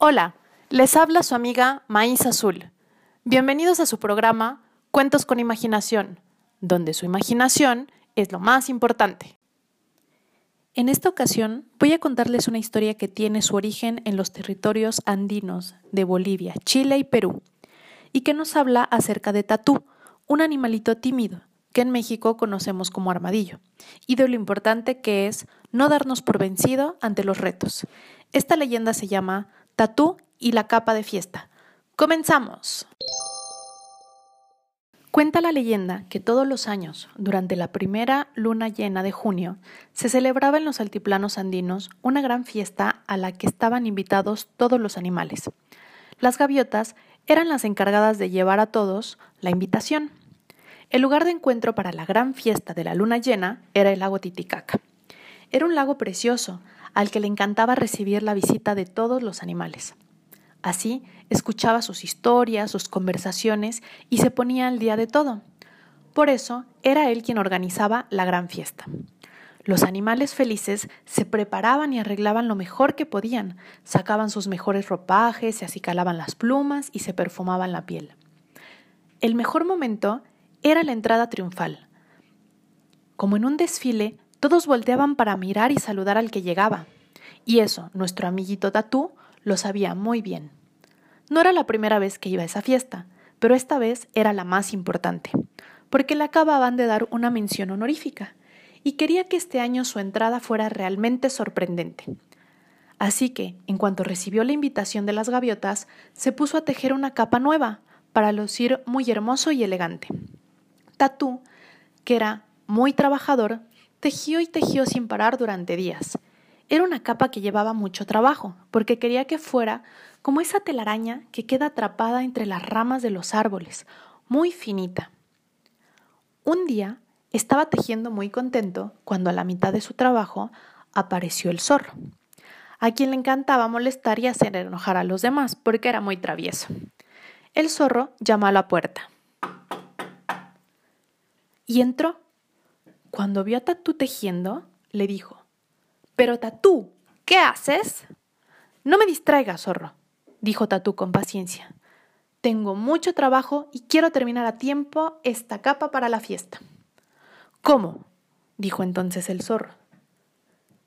Hola, les habla su amiga Maíz Azul. Bienvenidos a su programa Cuentos con Imaginación, donde su imaginación es lo más importante. En esta ocasión voy a contarles una historia que tiene su origen en los territorios andinos de Bolivia, Chile y Perú, y que nos habla acerca de Tatú, un animalito tímido que en México conocemos como armadillo, y de lo importante que es no darnos por vencido ante los retos. Esta leyenda se llama Tatú y la capa de fiesta. ¡Comenzamos! Cuenta la leyenda que todos los años, durante la primera luna llena de junio, se celebraba en los altiplanos andinos una gran fiesta a la que estaban invitados todos los animales. Las gaviotas eran las encargadas de llevar a todos la invitación. El lugar de encuentro para la gran fiesta de la luna llena era el lago Titicaca. Era un lago precioso, al que le encantaba recibir la visita de todos los animales. Así, escuchaba sus historias, sus conversaciones y se ponía al día de todo. Por eso, era él quien organizaba la gran fiesta. Los animales felices se preparaban y arreglaban lo mejor que podían, sacaban sus mejores ropajes, se acicalaban las plumas y se perfumaban la piel. El mejor momento era la entrada triunfal. Como en un desfile, todos volteaban para mirar y saludar al que llegaba. Y eso, nuestro amiguito Tatú lo sabía muy bien. No era la primera vez que iba a esa fiesta, pero esta vez era la más importante, porque le acababan de dar una mención honorífica, y quería que este año su entrada fuera realmente sorprendente. Así que, en cuanto recibió la invitación de las gaviotas, se puso a tejer una capa nueva, para lucir muy hermoso y elegante. Tatú, que era muy trabajador, Tejió y tejió sin parar durante días. Era una capa que llevaba mucho trabajo, porque quería que fuera como esa telaraña que queda atrapada entre las ramas de los árboles, muy finita. Un día estaba tejiendo muy contento cuando a la mitad de su trabajo apareció el zorro, a quien le encantaba molestar y hacer enojar a los demás, porque era muy travieso. El zorro llamó a la puerta y entró. Cuando vio a Tatú tejiendo, le dijo, Pero Tatú, ¿qué haces? No me distraigas, zorro, dijo Tatú con paciencia. Tengo mucho trabajo y quiero terminar a tiempo esta capa para la fiesta. ¿Cómo? dijo entonces el zorro.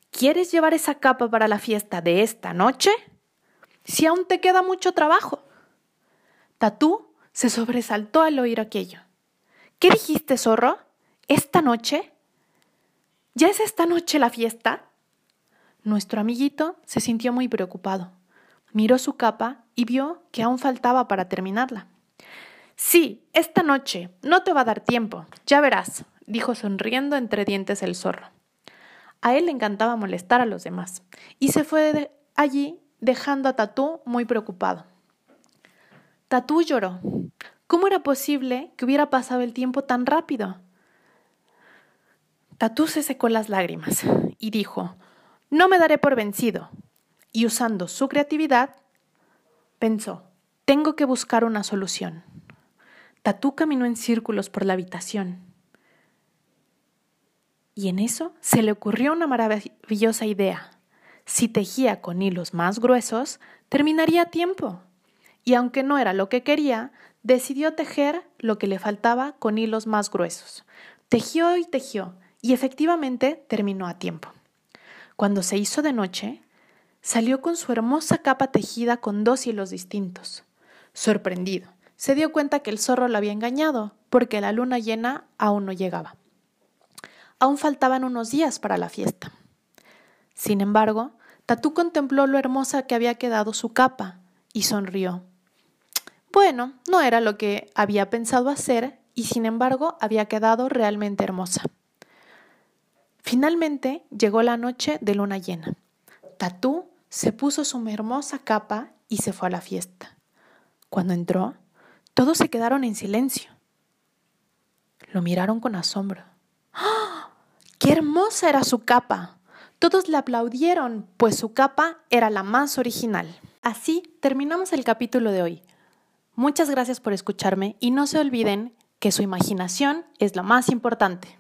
¿Quieres llevar esa capa para la fiesta de esta noche? Si aún te queda mucho trabajo. Tatú se sobresaltó al oír aquello. ¿Qué dijiste, zorro? ¿Esta noche? ¿Ya es esta noche la fiesta? Nuestro amiguito se sintió muy preocupado. Miró su capa y vio que aún faltaba para terminarla. Sí, esta noche. No te va a dar tiempo. Ya verás, dijo sonriendo entre dientes el zorro. A él le encantaba molestar a los demás, y se fue de allí dejando a Tatú muy preocupado. Tatú lloró. ¿Cómo era posible que hubiera pasado el tiempo tan rápido? Tatú se secó las lágrimas y dijo, no me daré por vencido. Y usando su creatividad, pensó, tengo que buscar una solución. Tatú caminó en círculos por la habitación. Y en eso se le ocurrió una maravillosa idea. Si tejía con hilos más gruesos, terminaría a tiempo. Y aunque no era lo que quería, decidió tejer lo que le faltaba con hilos más gruesos. Tejió y tejió, y efectivamente terminó a tiempo. Cuando se hizo de noche, salió con su hermosa capa tejida con dos hilos distintos. Sorprendido, se dio cuenta que el zorro lo había engañado, porque la luna llena aún no llegaba. Aún faltaban unos días para la fiesta. Sin embargo, Tatú contempló lo hermosa que había quedado su capa y sonrió. Bueno, no era lo que había pensado hacer y sin embargo había quedado realmente hermosa. Finalmente llegó la noche de luna llena. Tatú se puso su hermosa capa y se fue a la fiesta. Cuando entró, todos se quedaron en silencio. Lo miraron con asombro. ¡Ah! ¡Qué hermosa era su capa! Todos le aplaudieron, pues su capa era la más original. Así terminamos el capítulo de hoy. Muchas gracias por escucharme y no se olviden que su imaginación es lo más importante.